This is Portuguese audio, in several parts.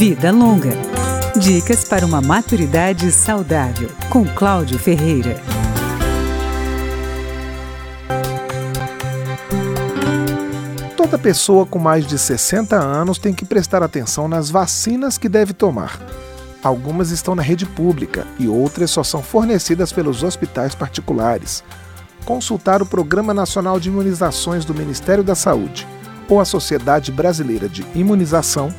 Vida Longa. Dicas para uma maturidade saudável, com Cláudio Ferreira. Toda pessoa com mais de 60 anos tem que prestar atenção nas vacinas que deve tomar. Algumas estão na rede pública e outras só são fornecidas pelos hospitais particulares. Consultar o Programa Nacional de Imunizações do Ministério da Saúde ou a Sociedade Brasileira de Imunização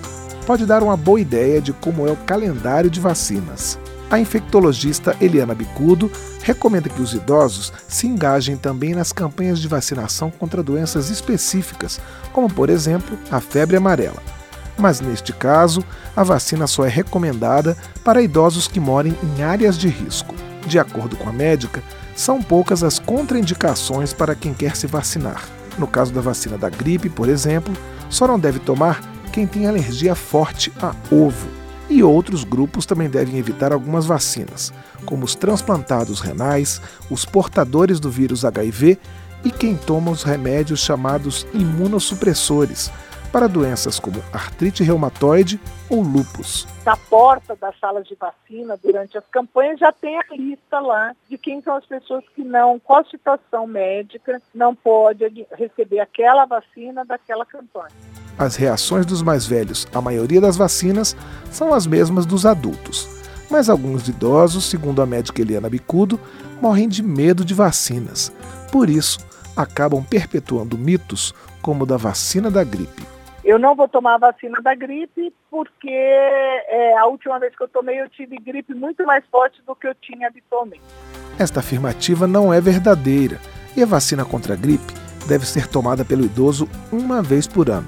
pode dar uma boa ideia de como é o calendário de vacinas. A infectologista Eliana Bicudo recomenda que os idosos se engajem também nas campanhas de vacinação contra doenças específicas, como por exemplo a febre amarela. Mas neste caso, a vacina só é recomendada para idosos que morem em áreas de risco. De acordo com a médica, são poucas as contraindicações para quem quer se vacinar. No caso da vacina da gripe, por exemplo, só não deve tomar quem tem alergia forte a ovo. E outros grupos também devem evitar algumas vacinas, como os transplantados renais, os portadores do vírus HIV e quem toma os remédios chamados imunossupressores, para doenças como artrite reumatoide ou lupus. Na porta das salas de vacina, durante as campanhas, já tem a lista lá de quem são as pessoas que não, qual situação médica, não pode receber aquela vacina daquela campanha. As reações dos mais velhos à maioria das vacinas são as mesmas dos adultos. Mas alguns idosos, segundo a médica Eliana Bicudo, morrem de medo de vacinas. Por isso, acabam perpetuando mitos como o da vacina da gripe. Eu não vou tomar a vacina da gripe porque é, a última vez que eu tomei eu tive gripe muito mais forte do que eu tinha habitualmente. Esta afirmativa não é verdadeira e a vacina contra a gripe deve ser tomada pelo idoso uma vez por ano.